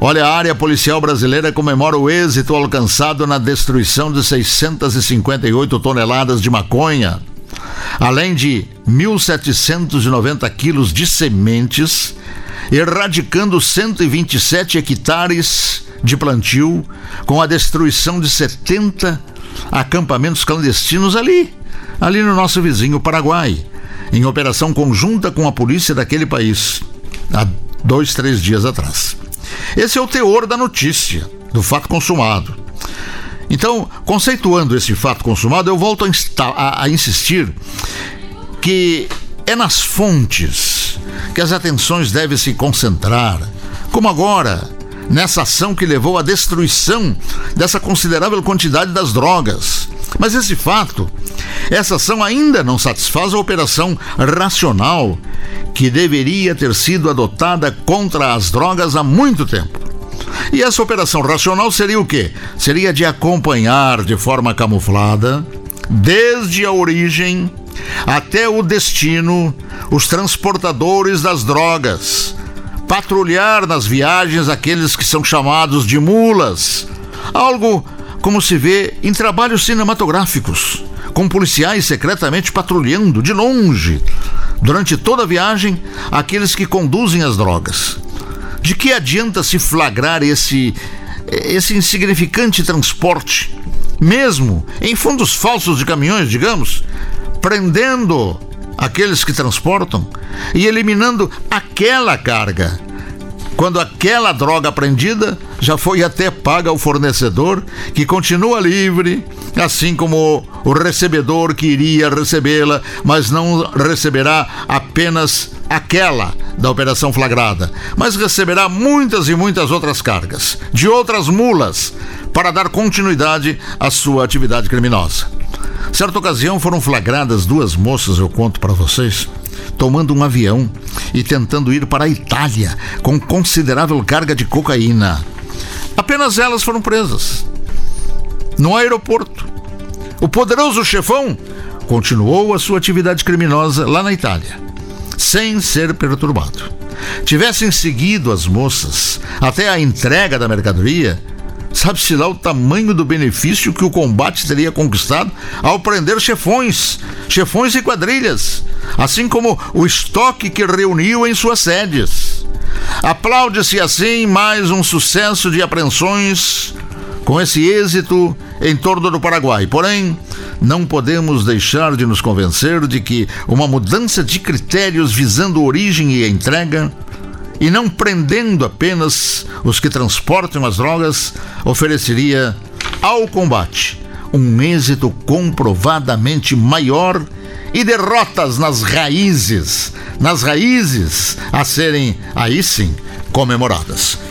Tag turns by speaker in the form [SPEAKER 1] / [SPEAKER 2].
[SPEAKER 1] Olha, a área policial brasileira comemora o êxito alcançado na destruição de 658 toneladas de maconha, além de 1.790 quilos de sementes, erradicando 127 hectares de plantio, com a destruição de 70 acampamentos clandestinos ali, ali no nosso vizinho Paraguai, em operação conjunta com a polícia daquele país, há dois, três dias atrás. Esse é o teor da notícia, do fato consumado. Então, conceituando esse fato consumado, eu volto a, a, a insistir que é nas fontes que as atenções devem se concentrar, como agora, nessa ação que levou à destruição dessa considerável quantidade das drogas. Mas esse fato, essa ação ainda não satisfaz a operação racional que deveria ter sido adotada contra as drogas há muito tempo. E essa operação racional seria o quê? Seria de acompanhar de forma camuflada, desde a origem até o destino, os transportadores das drogas, patrulhar nas viagens aqueles que são chamados de mulas, algo como se vê em trabalhos cinematográficos, com policiais secretamente patrulhando de longe durante toda a viagem aqueles que conduzem as drogas. De que adianta se flagrar esse esse insignificante transporte, mesmo em fundos falsos de caminhões, digamos, prendendo aqueles que transportam e eliminando aquela carga. Quando aquela droga apreendida já foi até paga ao fornecedor, que continua livre, assim como o recebedor que iria recebê-la, mas não receberá apenas aquela da operação flagrada, mas receberá muitas e muitas outras cargas, de outras mulas, para dar continuidade à sua atividade criminosa. Certa ocasião foram flagradas duas moças, eu conto para vocês, tomando um avião e tentando ir para a Itália com considerável carga de cocaína. Apenas elas foram presas. No aeroporto, o poderoso chefão continuou a sua atividade criminosa lá na Itália, sem ser perturbado. Tivessem seguido as moças até a entrega da mercadoria, sabe-se lá o tamanho do benefício que o combate teria conquistado ao prender chefões, chefões e quadrilhas, assim como o estoque que reuniu em suas sedes. Aplaude-se assim mais um sucesso de apreensões com esse êxito em torno do Paraguai. Porém, não podemos deixar de nos convencer de que uma mudança de critérios visando origem e entrega e não prendendo apenas os que transportam as drogas, ofereceria ao combate um êxito comprovadamente maior e derrotas nas raízes, nas raízes a serem aí sim comemoradas.